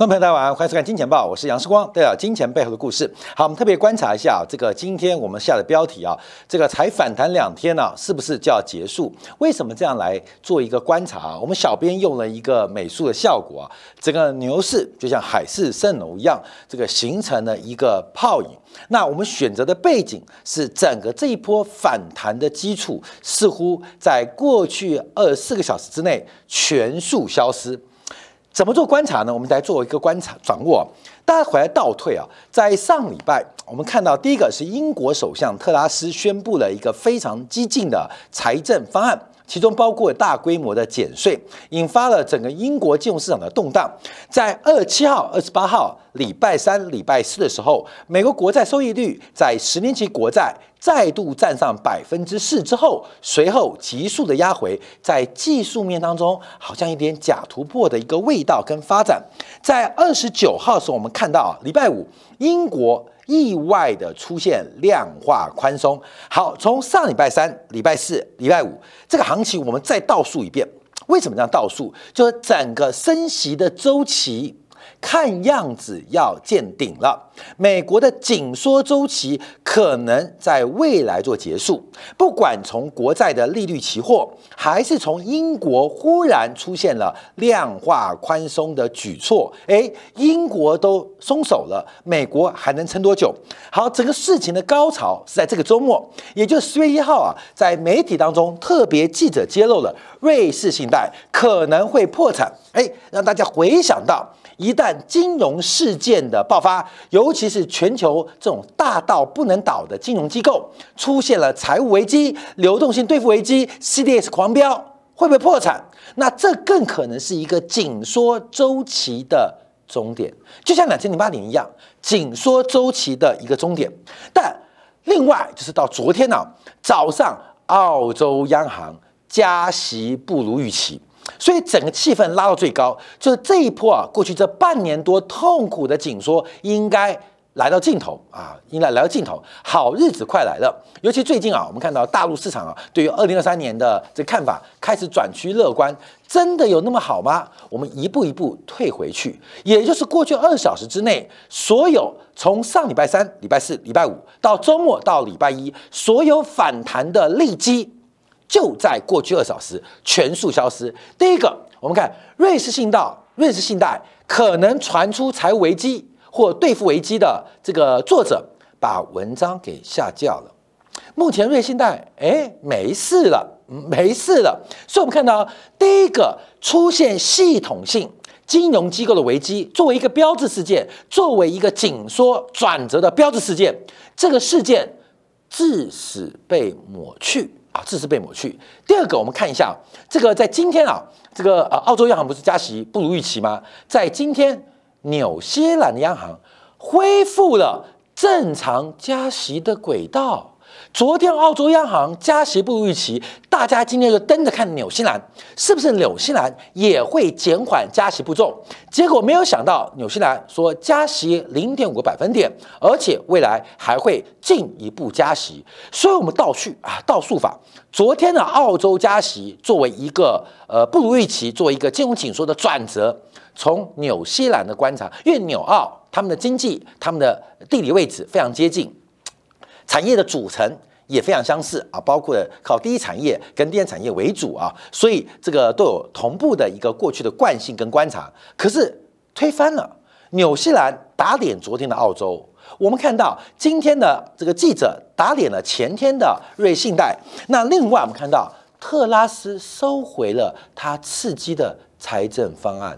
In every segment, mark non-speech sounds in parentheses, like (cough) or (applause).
观众朋友大家好，欢迎收看《金钱报》，我是杨世光，带来金钱背后的故事。好，我们特别观察一下这个今天我们下的标题啊，这个才反弹两天呢，是不是就要结束？为什么这样来做一个观察啊？我们小编用了一个美术的效果啊，整个牛市就像海市蜃楼一样，这个形成了一个泡影。那我们选择的背景是整个这一波反弹的基础，似乎在过去二十四个小时之内全数消失。怎么做观察呢？我们来做一个观察掌握。大家回来倒退啊，在上礼拜，我们看到第一个是英国首相特拉斯宣布了一个非常激进的财政方案。其中包括大规模的减税，引发了整个英国金融市场的动荡。在二十七号、二十八号礼拜三、礼拜四的时候，美国国债收益率在十年期国债再度站上百分之四之后，随后急速的压回，在技术面当中好像一点假突破的一个味道跟发展。在二十九号的时候，我们看到啊礼拜五英国。意外的出现量化宽松。好，从上礼拜三、礼拜四、礼拜五这个行情，我们再倒数一遍。为什么这样倒数？就是整个升息的周期。看样子要见顶了，美国的紧缩周期可能在未来做结束。不管从国债的利率期货，还是从英国忽然出现了量化宽松的举措，诶，英国都松手了，美国还能撑多久？好，整个事情的高潮是在这个周末，也就是十月一号啊，在媒体当中特别记者揭露了瑞士信贷可能会破产，诶，让大家回想到。一旦金融事件的爆发，尤其是全球这种大到不能倒的金融机构出现了财务危机、流动性兑付危机、CDS 狂飙，会不会破产？那这更可能是一个紧缩周期的终点，就像两千零八年一样，紧缩周期的一个终点。但另外就是到昨天呢早上，澳洲央行加息不如预期。所以整个气氛拉到最高，就是这一波啊，过去这半年多痛苦的紧缩应该来到尽头啊，应该来到尽头，好日子快来了。尤其最近啊，我们看到大陆市场啊，对于二零二三年的这看法开始转趋乐观，真的有那么好吗？我们一步一步退回去，也就是过去二小时之内，所有从上礼拜三、礼拜四、礼拜五到周末到礼拜一，所有反弹的利基。就在过去二小时全数消失。第一个，我们看瑞士信道、瑞士信贷可能传出财务危机或兑付危机的这个作者把文章给下架了。目前瑞信贷哎没事了，没事了。所以我们看到第一个出现系统性金融机构的危机，作为一个标志事件，作为一个紧缩转折的标志事件，这个事件致死被抹去。啊，这是被抹去。第二个，我们看一下这个，在今天啊，这个呃，澳洲央行不是加息不如预期吗？在今天，纽西兰央行恢复了正常加息的轨道。昨天澳洲央行加息不如预期，大家今天就登着看纽西兰，是不是纽西兰也会减缓加息步骤？结果没有想到，纽西兰说加息零点五个百分点，而且未来还会进一步加息。所以，我们倒叙啊，倒数法。昨天的澳洲加息作为一个呃不如预期，作为一个金融紧缩的转折，从纽西兰的观察，因为纽澳他们的经济、他们的地理位置非常接近。产业的组成也非常相似啊，包括靠第一产业跟第二产业为主啊，所以这个都有同步的一个过去的惯性跟观察。可是推翻了纽西兰打脸昨天的澳洲，我们看到今天的这个记者打脸了前天的瑞信贷。那另外我们看到特拉斯收回了他刺激的财政方案，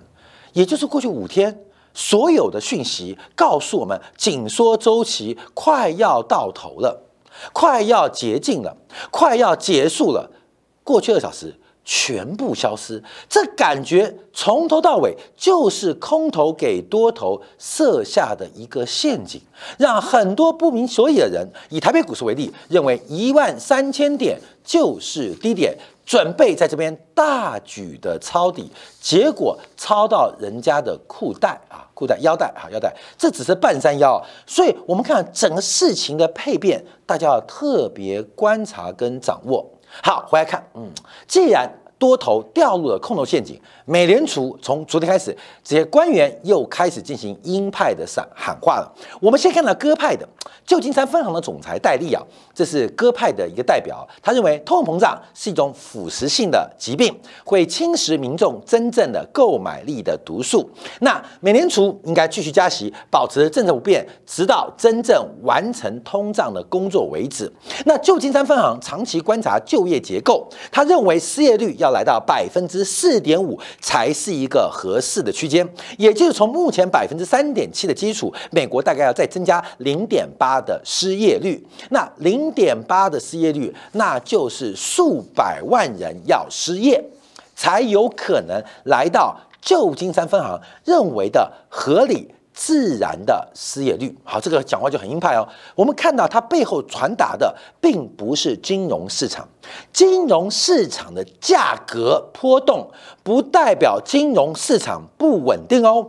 也就是过去五天。所有的讯息告诉我们，紧缩周期快要到头了，快要接近了，快要结束了。过去二小时全部消失，这感觉从头到尾就是空头给多头设下的一个陷阱，让很多不明所以的人，以台北股市为例，认为一万三千点就是低点。准备在这边大举的抄底，结果抄到人家的裤带啊，裤带腰带啊，腰带，这只是半山腰，所以我们看整个事情的配变，大家要特别观察跟掌握。好，回来看，嗯，既然多头掉入了空头陷阱。美联储从昨天开始，这些官员又开始进行鹰派的喊喊话了。我们先看到鸽派的旧金山分行的总裁戴利啊，这是鸽派的一个代表，他认为通货膨胀是一种腐蚀性的疾病，会侵蚀民众真正的购买力的毒素。那美联储应该继续加息，保持政策不变，直到真正完成通胀的工作为止。那旧金山分行长期观察就业结构，他认为失业率要来到百分之四点五。才是一个合适的区间，也就是从目前百分之三点七的基础，美国大概要再增加零点八的失业率。那零点八的失业率，那就是数百万人要失业，才有可能来到旧金山分行认为的合理。自然的失业率，好，这个讲话就很鹰派哦。我们看到它背后传达的并不是金融市场，金融市场的价格波动不代表金融市场不稳定哦。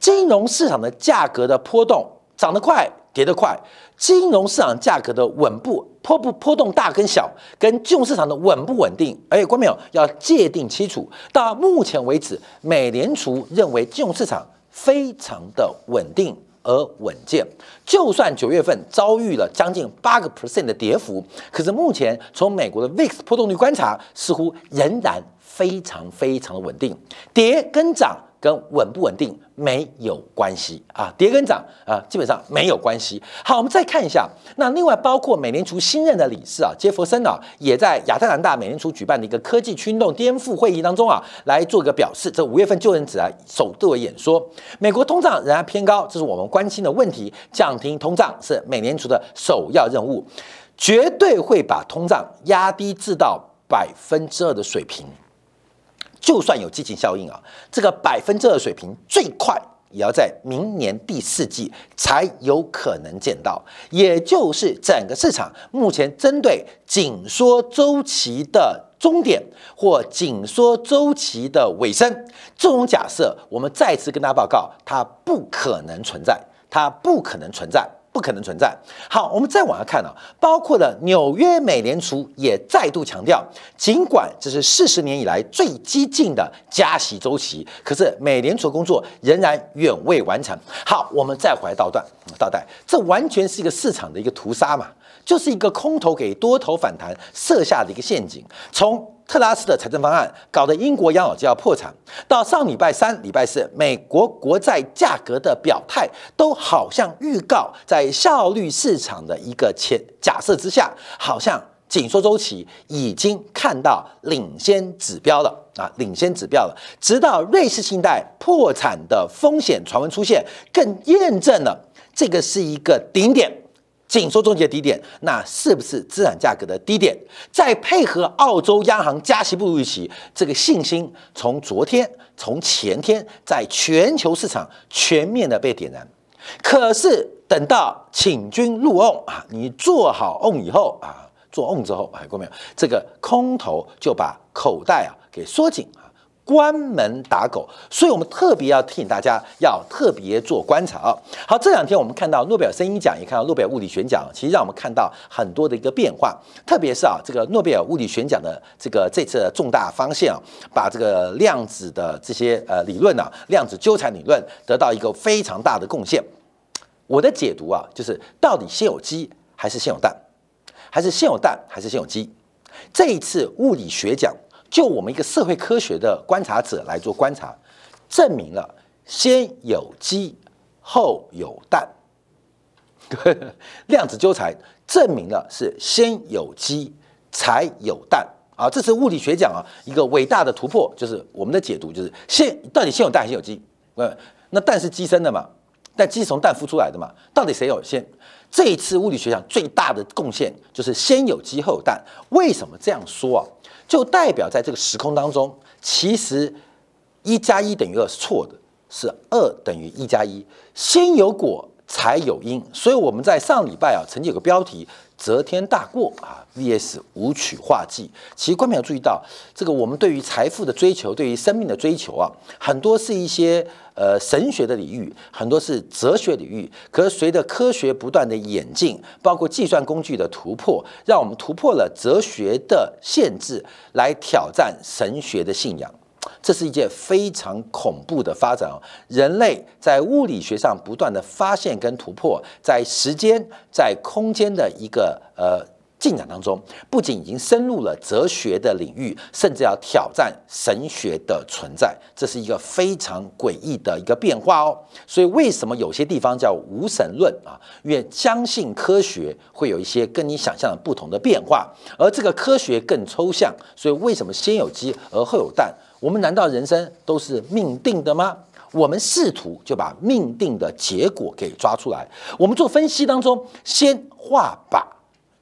金融市场的价格的波动涨得快，跌得快。金融市场价格的稳步波不波动大跟小，跟金融市场的稳不稳定，哎，关没有要界定清楚。到目前为止，美联储认为金融市场。非常的稳定而稳健，就算九月份遭遇了将近八个 percent 的跌幅，可是目前从美国的 VIX 波动率观察，似乎仍然非常非常的稳定，跌跟涨。跟稳不稳定没有关系啊，跌跟涨啊，基本上没有关系。好，我们再看一下，那另外包括美联储新任的理事啊，杰弗森啊，也在亚特兰大美联储举办的一个科技驱动颠覆会议当中啊，来做个表示。这五月份就任子啊，首度演说，美国通胀仍然偏高，这是我们关心的问题。降低通胀是美联储的首要任务，绝对会把通胀压低至到百分之二的水平。就算有激情效应啊，这个百分之二水平最快也要在明年第四季才有可能见到，也就是整个市场目前针对紧缩周期的终点或紧缩周期的尾声，这种假设，我们再次跟大家报告，它不可能存在，它不可能存在。不可能存在。好，我们再往下看啊，包括了纽约美联储也再度强调，尽管这是四十年以来最激进的加息周期，可是美联储工作仍然远未完成。好，我们再回来倒段倒带，这完全是一个市场的一个屠杀嘛，就是一个空头给多头反弹设下的一个陷阱。从特拉斯的财政方案搞得英国养老就要破产，到上礼拜三、礼拜四，美国国债价格的表态都好像预告，在效率市场的一个前假设之下，好像紧缩周期已经看到领先指标了啊，领先指标了。直到瑞士信贷破产的风险传闻出现，更验证了这个是一个顶点。紧缩终结低点，那是不是资产价格的低点？再配合澳洲央行加息不如预期，这个信心从昨天、从前天，在全球市场全面的被点燃。可是等到请君入瓮啊，你做好瓮以后啊，做瓮之后，哎，过没有？这个空头就把口袋啊给缩紧。关门打狗，所以我们特别要提醒大家，要特别做观察啊。好，这两天我们看到诺贝尔声音奖，也看到诺贝尔物理学奖，其实让我们看到很多的一个变化。特别是啊，这个诺贝尔物理学奖的这个这次重大方向啊，把这个量子的这些呃理论啊，量子纠缠理论得到一个非常大的贡献。我的解读啊，就是到底先有鸡还是先有蛋，还是先有蛋还是先有鸡？这一次物理学奖。就我们一个社会科学的观察者来做观察，证明了先有鸡后有蛋，对 (laughs) 量子纠缠证明了是先有鸡才有蛋啊！这是物理学奖啊一个伟大的突破，就是我们的解读就是先到底先有蛋还是有鸡？呃，那蛋是鸡生的嘛？但鸡是从蛋孵出来的嘛？到底谁有先？这一次物理学奖最大的贡献就是先有鸡后有蛋。为什么这样说啊？就代表在这个时空当中，其实一加一等于二是错的，是二等于一加一。先有果才有因，所以我们在上礼拜啊，曾经有个标题则天大过啊，VS 舞曲画技。其实观众要注意到，这个我们对于财富的追求，对于生命的追求啊，很多是一些呃神学的领域，很多是哲学领域。可是随着科学不断的演进，包括计算工具的突破，让我们突破了哲学的限制，来挑战神学的信仰。这是一件非常恐怖的发展哦！人类在物理学上不断的发现跟突破，在时间、在空间的一个呃进展当中，不仅已经深入了哲学的领域，甚至要挑战神学的存在。这是一个非常诡异的一个变化哦！所以为什么有些地方叫无神论啊？因为相信科学会有一些跟你想象的不同的变化，而这个科学更抽象，所以为什么先有鸡而后有蛋？我们难道人生都是命定的吗？我们试图就把命定的结果给抓出来。我们做分析当中，先画靶，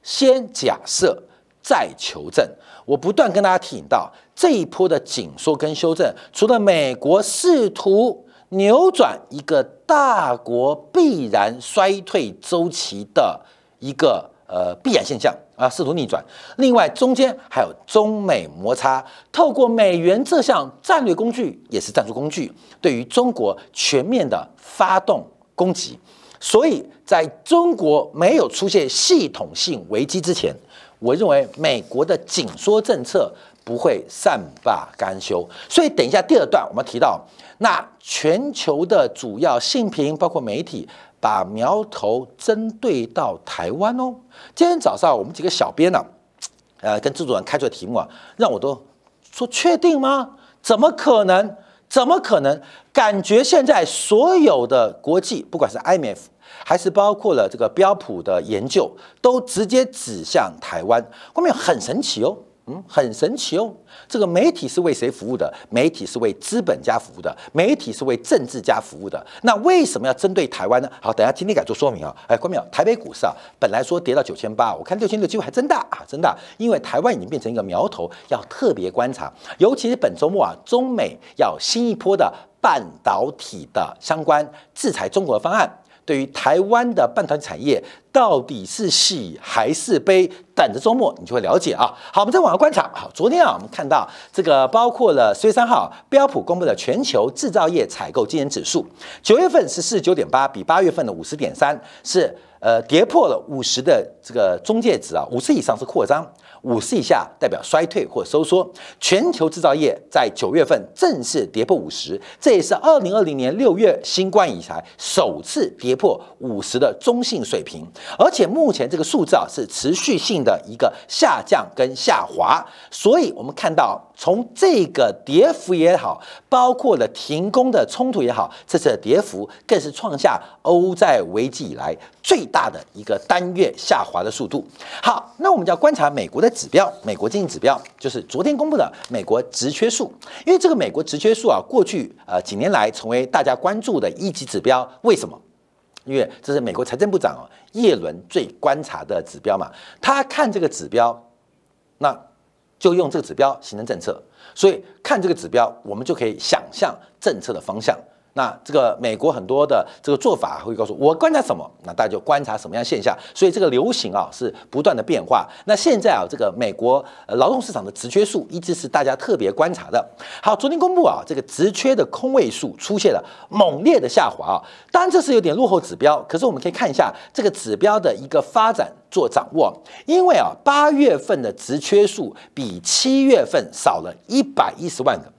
先假设，再求证。我不断跟大家提醒到，这一波的紧缩跟修正，除了美国试图扭转一个大国必然衰退周期的一个呃必然现象。啊，试图逆转。另外，中间还有中美摩擦，透过美元这项战略工具，也是战术工具，对于中国全面的发动攻击。所以，在中国没有出现系统性危机之前，我认为美国的紧缩政策不会善罢甘休。所以，等一下第二段我们提到，那全球的主要信评包括媒体。把苗头针对到台湾哦。今天早上我们几个小编呢，呃，跟制作人开出的题目啊，让我都说确定吗？怎么可能？怎么可能？感觉现在所有的国际，不管是 IMF 还是包括了这个标普的研究，都直接指向台湾，后面很神奇哦。嗯，很神奇哦。这个媒体是为谁服务的？媒体是为资本家服务的，媒体是为政治家服务的。那为什么要针对台湾呢？好，等下今天改做说明啊。哎，关淼，台北股市啊，本来说跌到九千八，我看六千六机会还真大啊，真大。因为台湾已经变成一个苗头，要特别观察。尤其是本周末啊，中美要新一波的半导体的相关制裁中国的方案。对于台湾的半导体产业，到底是喜还是悲？等着周末你就会了解啊。好，我们再往下观察。好，昨天啊，我们看到这个包括了十月三号标普公布的全球制造业采购经营指数，九月份是四十九点八，比八月份的五十点三是呃跌破了五十的这个中介值啊，五十以上是扩张。五十以下代表衰退或收缩。全球制造业在九月份正式跌破五十，这也是二零二零年六月新冠以来首次跌破五十的中性水平。而且目前这个数字啊是持续性的一个下降跟下滑。所以我们看到，从这个跌幅也好，包括了停工的冲突也好，这次的跌幅更是创下欧债危机以来最大的一个单月下滑的速度。好，那我们就要观察美国的。指标，美国经济指标就是昨天公布的美国职缺数，因为这个美国职缺数啊，过去呃几年来成为大家关注的一级指标。为什么？因为这是美国财政部长耶伦最观察的指标嘛，他看这个指标，那就用这个指标形成政策。所以看这个指标，我们就可以想象政策的方向。那这个美国很多的这个做法会告诉我观察什么，那大家就观察什么样现象。所以这个流行啊是不断的变化。那现在啊，这个美国劳动市场的职缺数一直是大家特别观察的。好，昨天公布啊，这个职缺的空位数出现了猛烈的下滑啊。当然这是有点落后指标，可是我们可以看一下这个指标的一个发展做掌握。因为啊，八月份的职缺数比七月份少了一百一十万个。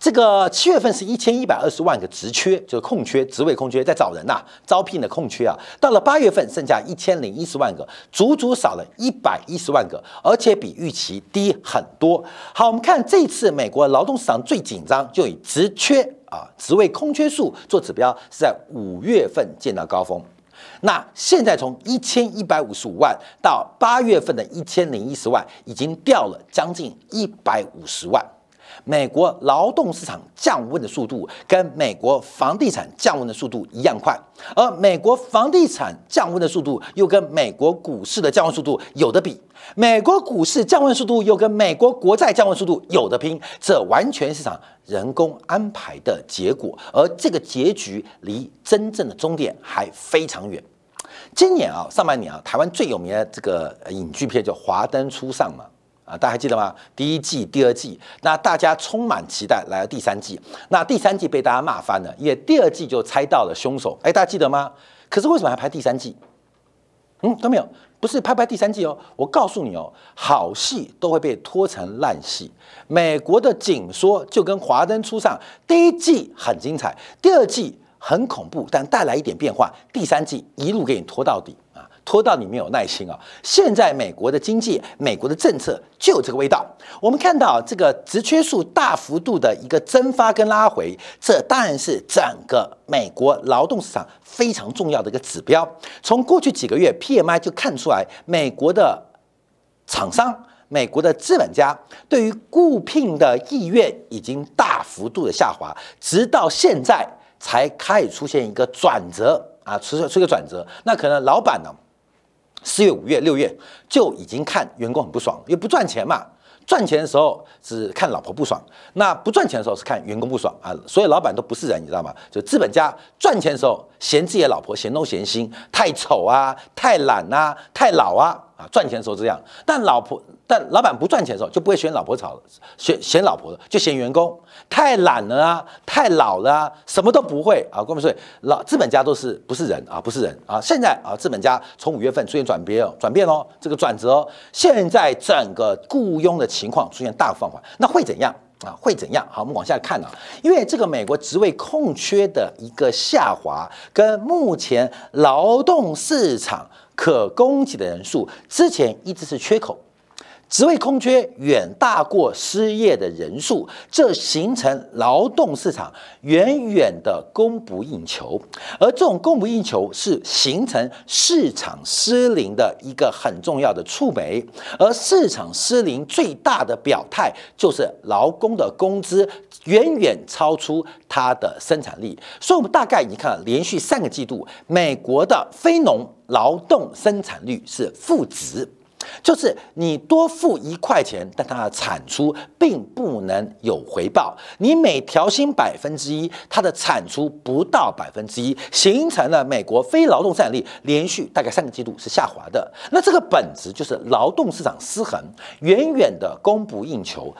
这个七月份是一千一百二十万个职缺，就是空缺职位空缺在找人呐，招聘的空缺啊。到了八月份剩下一千零一十万个，足足少了一百一十万个，而且比预期低很多。好，我们看这次美国劳动市场最紧张，就以职缺啊职位空缺数做指标，是在五月份见到高峰。那现在从一千一百五十五万到八月份的一千零一十万，已经掉了将近一百五十万。美国劳动市场降温的速度跟美国房地产降温的速度一样快，而美国房地产降温的速度又跟美国股市的降温速度有的比，美国股市降温速度又跟美国国债降温速度有的拼，这完全是场人工安排的结果，而这个结局离真正的终点还非常远。今年啊，上半年啊，台湾最有名的这个影剧片叫《华灯初上》嘛，啊，大家还记得吗？第一季、第二季，那大家充满期待来了第三季，那第三季被大家骂翻了，因为第二季就猜到了凶手，哎，大家记得吗？可是为什么还拍第三季？嗯，都没有，不是拍拍第三季哦。我告诉你哦，好戏都会被拖成烂戏。美国的紧缩就跟《华灯初上》第一季很精彩，第二季很恐怖，但带来一点变化，第三季一路给你拖到底。拖到你没有耐心啊！现在美国的经济、美国的政策就有这个味道。我们看到这个职缺数大幅度的一个蒸发跟拉回，这当然是整个美国劳动市场非常重要的一个指标。从过去几个月 PMI 就看出来，美国的厂商、美国的资本家对于雇聘的意愿已经大幅度的下滑，直到现在才开始出现一个转折啊，出出一个转折。那可能老板呢？四月、五月、六月就已经看员工很不爽，因为不赚钱嘛。赚钱的时候是看老婆不爽，那不赚钱的时候是看员工不爽啊。所以老板都不是人，你知道吗？就资本家赚钱的时候嫌自己的老婆嫌东嫌西，太丑啊，太懒啊，太老啊啊！赚钱的时候这样，但老婆。但老板不赚钱的时候，就不会嫌老婆吵，嫌嫌老婆的，就嫌员工太懒了啊，太老了啊，什么都不会啊。各位说，老资本家都是不是人啊？不是人啊！现在啊，资本家从五月份出现转变哦，转变哦，这个转折哦，现在整个雇佣的情况出现大放缓，那会怎样啊？会怎样？好，我们往下看啊，因为这个美国职位空缺的一个下滑，跟目前劳动市场可供给的人数之前一直是缺口。职位空缺远大过失业的人数，这形成劳动市场远远的供不应求，而这种供不应求是形成市场失灵的一个很重要的触媒，而市场失灵最大的表态就是劳工的工资远远超出它的生产力，所以我们大概已经看连续三个季度，美国的非农劳动生产率是负值。就是你多付一块钱，但它的产出并不能有回报。你每调薪百分之一，它的产出不到百分之一，形成了美国非劳动生产力连续大概三个季度是下滑的。那这个本质就是劳动市场失衡，远远的供不应求。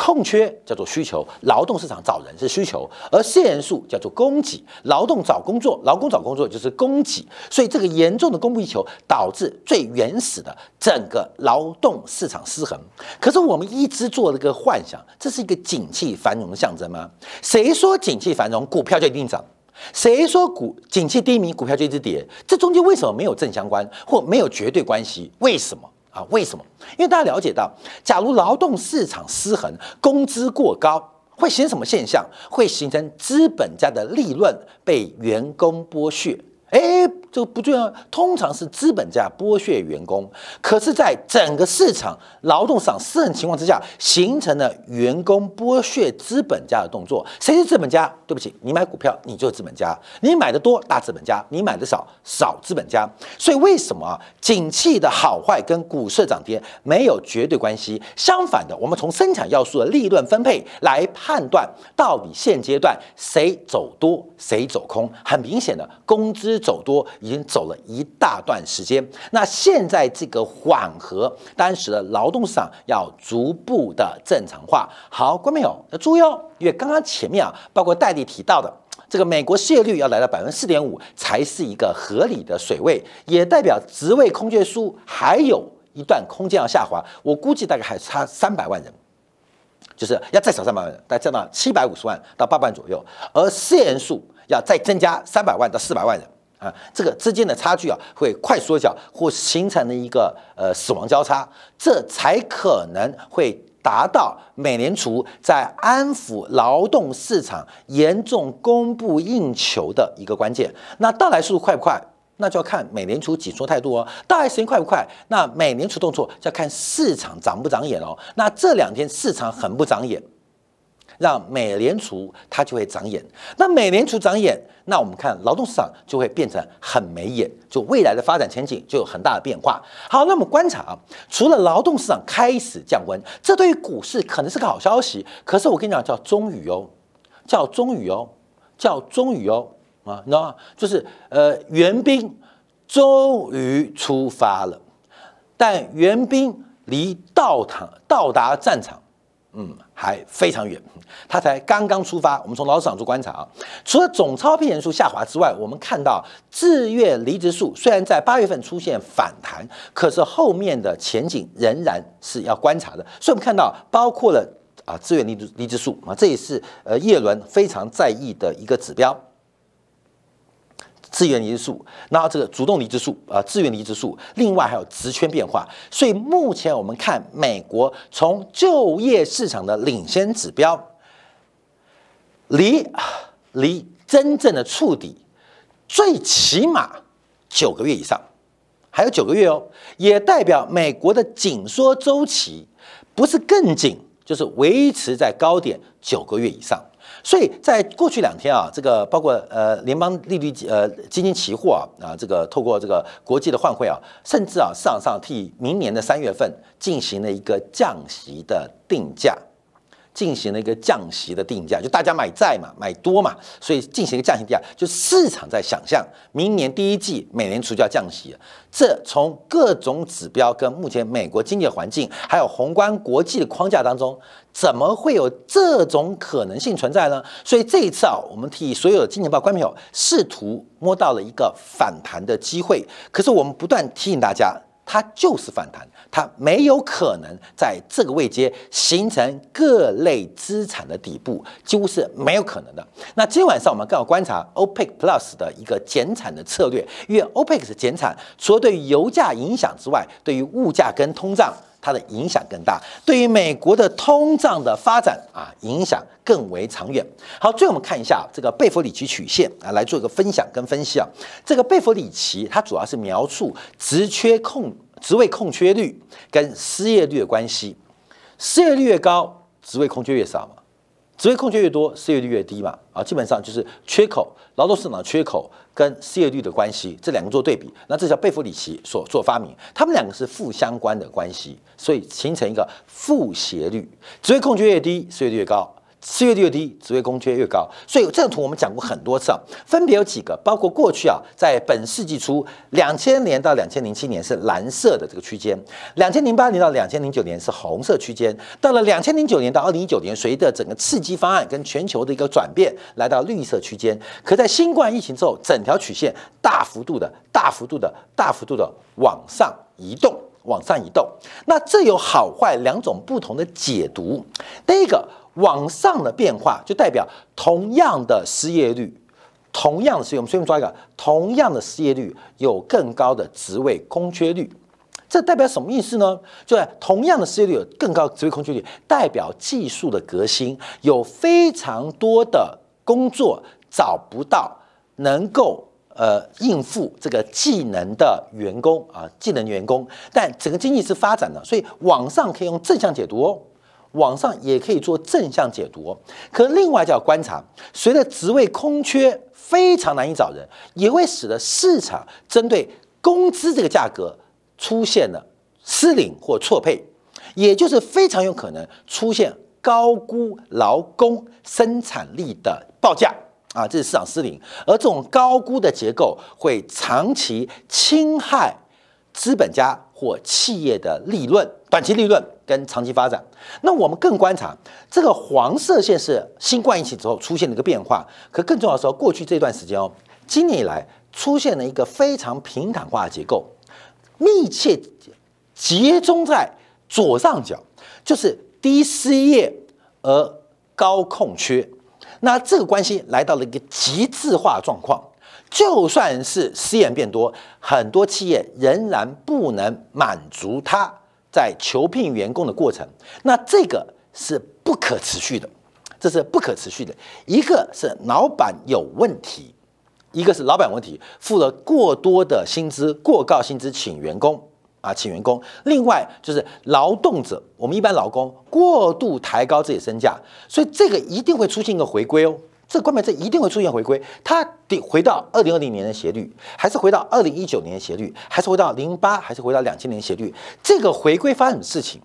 空缺叫做需求，劳动市场找人是需求，而现人数叫做供给。劳动找工作，劳工找工作就是供给，所以这个严重的供不应求导致最原始的整个劳动市场失衡。可是我们一直做了个幻想，这是一个景气繁荣的象征吗？谁说景气繁荣股票就一定涨？谁说股景气低迷股票就一直跌？这中间为什么没有正相关或没有绝对关系？为什么？啊，为什么？因为大家了解到，假如劳动市场失衡，工资过高，会形成什么现象？会形成资本家的利润被员工剥削。哎，这个不重要。通常是资本家剥削员工，可是，在整个市场劳动市场失衡情况之下，形成了员工剥削资本家的动作。谁是资本家？对不起，你买股票，你就是资本家。你买的多，大资本家；你买的少，少资本家。所以，为什么啊？景气的好坏跟股市涨跌没有绝对关系。相反的，我们从生产要素的利润分配来判断，到底现阶段谁走多，谁走空。很明显的，工资。走多已经走了一大段时间，那现在这个缓和，当时的劳动市场要逐步的正常化。好，观众朋友要注意哦，因为刚刚前面啊，包括戴笠提到的这个美国失业率要来到百分之四点五，才是一个合理的水位，也代表职位空缺数还有一段空间要下滑。我估计大概还差三百万人，就是要再少三百万人，大概降到七百五十万到八万左右，而失业人数要再增加三百万到四百万人。啊，这个之间的差距啊，会快缩小，或形成了一个呃死亡交叉，这才可能会达到美联储在安抚劳动市场严重供不应求的一个关键。那到来速度快不快？那就要看美联储紧缩态度哦。到来时间快不快？那美联储动作就要看市场长不长眼哦。那这两天市场很不长眼。让美联储它就会长眼，那美联储长眼，那我们看劳动市场就会变成很没眼，就未来的发展前景就有很大的变化。好，那么观察啊，除了劳动市场开始降温，这对于股市可能是个好消息。可是我跟你讲，叫中雨哦，叫中雨哦，叫中雨哦啊，你知道吗？就是呃，援兵终于出发了，但援兵离到场到达战场，嗯，还非常远。他才刚刚出发。我们从老市场做观察啊，除了总招聘人数下滑之外，我们看到自愿离职数虽然在八月份出现反弹，可是后面的前景仍然是要观察的。所以，我们看到包括了啊自愿离职离职数啊，这也是呃叶伦非常在意的一个指标。自愿离职数，然后这个主动离职数啊，自愿离职数，另外还有职圈变化。所以目前我们看美国从就业市场的领先指标。离离真正的触底，最起码九个月以上，还有九个月哦，也代表美国的紧缩周期不是更紧，就是维持在高点九个月以上。所以在过去两天啊，这个包括呃联邦利率呃基金期货啊啊，这个透过这个国际的换汇啊，甚至啊市场上替明年的三月份进行了一个降息的定价。进行了一个降息的定价，就大家买债嘛，买多嘛，所以进行一个降息定价，就市场在想象明年第一季美联储就要降息。这从各种指标跟目前美国经济环境，还有宏观国际的框架当中，怎么会有这种可能性存在呢？所以这一次啊，我们替所有的金钱报观众朋友试图摸到了一个反弹的机会，可是我们不断提醒大家。它就是反弹，它没有可能在这个位阶形成各类资产的底部，几乎是没有可能的。那今天晚上我们更要观察 OPEC Plus 的一个减产的策略，因为 OPEC 是减产，除了对于油价影响之外，对于物价跟通胀。它的影响更大，对于美国的通胀的发展啊，影响更为长远。好，最后我们看一下这个贝弗里奇曲线啊，来做一个分享跟分析啊。这个贝弗里奇它主要是描述职缺空职位空缺率跟失业率的关系，失业率越高，职位空缺越少嘛。职位空缺越多，失业率越低嘛？啊，基本上就是缺口，劳动市场的缺口跟失业率的关系，这两个做对比，那这叫贝弗里奇所做发明，他们两个是负相关的关系，所以形成一个负斜率，职位空缺越低，失业率越高。失业率越低，职位空缺越高，所以这张图我们讲过很多次啊，分别有几个，包括过去啊，在本世纪初，两千年到两千零七年是蓝色的这个区间，两千零八年到两千零九年是红色区间，到了两千零九年到二零一九年，随着整个刺激方案跟全球的一个转变，来到绿色区间。可在新冠疫情之后，整条曲线大幅度的、大幅度的、大幅度的往上移动，往上移动。那这有好坏两种不同的解读，第一个。往上的变化就代表同样的失业率，同样的失业，我们随便抓一个，同样的失业率有更高的职位空缺率，这代表什么意思呢？就是同样的失业率有更高职位空缺率，代表技术的革新有非常多的工作找不到能够呃应付这个技能的员工啊，技能员工，但整个经济是发展的，所以网上可以用正向解读哦。网上也可以做正向解读，可另外就要观察，随着职位空缺非常难以找人，也会使得市场针对工资这个价格出现了失灵或错配，也就是非常有可能出现高估劳工生产力的报价。啊，这是市场失灵，而这种高估的结构会长期侵害资本家或企业的利润，短期利润。跟长期发展，那我们更观察这个黄色线是新冠疫情之后出现的一个变化，可更重要的是，过去这段时间哦，今年以来出现了一个非常平坦化的结构，密切集中在左上角，就是低失业而高空缺，那这个关系来到了一个极致化状况，就算是失业变多，很多企业仍然不能满足他。在求聘员工的过程，那这个是不可持续的，这是不可持续的。一个是老板有问题，一个是老板问题，付了过多的薪资，过高薪资请员工啊，请员工。另外就是劳动者，我们一般劳工过度抬高自己身价，所以这个一定会出现一个回归哦。这个关键这一定会出现回归，它得回到二零二零年的斜率，还是回到二零一九年的斜率，还是回到零八，还是回到两千年斜率？这个回归发生什么事情？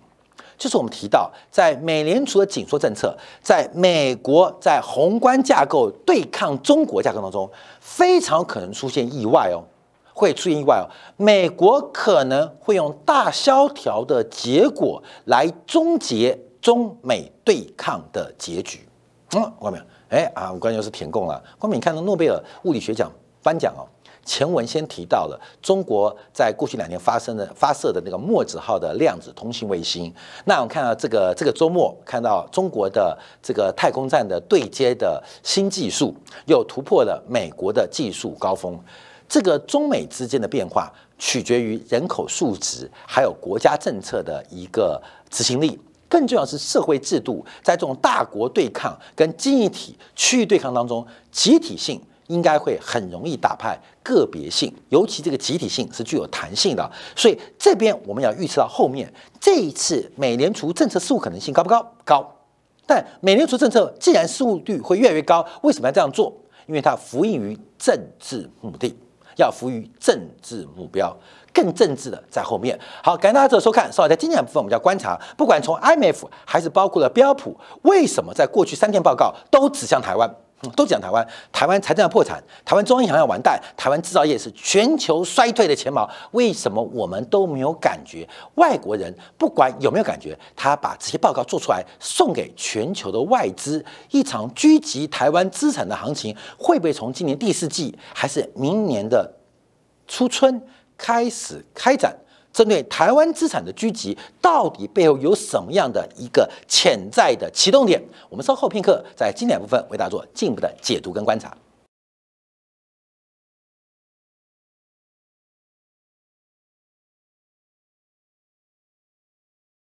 就是我们提到，在美联储的紧缩政策，在美国在宏观架构对抗中国架构当中，非常可能出现意外哦。会出现意外哦。美国可能会用大萧条的结果来终结中美对抗的结局。嗯，关没有？哎啊，我关键是填供了。关明，你看到诺贝尔物理学奖颁奖哦，前文先提到了中国在过去两年发生的发射的那个墨子号的量子通信卫星。那我们看到这个这个周末看到中国的这个太空站的对接的新技术，又突破了美国的技术高峰。这个中美之间的变化取决于人口数值，还有国家政策的一个执行力。更重要是社会制度，在这种大国对抗跟经济体区域对抗当中，集体性应该会很容易打败个别性，尤其这个集体性是具有弹性的。所以这边我们要预测到后面这一次美联储政策失误可能性高不高？高。但美联储政策既然失误率会越来越高，为什么要这样做？因为它服役于政治目的。要服于政治目标，更政治的在后面。好，感谢大家的收看。稍后在今天部分，我们要观察，不管从 IMF 还是包括了标普，为什么在过去三天报告都指向台湾？都讲台湾，台湾财政要破产，台湾中央银行要完蛋，台湾制造业是全球衰退的前茅。为什么我们都没有感觉？外国人不管有没有感觉，他把这些报告做出来，送给全球的外资，一场狙击台湾资产的行情，会不会从今年第四季，还是明年的初春开始开展？针对台湾资产的聚集，到底背后有什么样的一个潜在的启动点？我们稍后片刻在经典部分为大家做进一步的解读跟观察。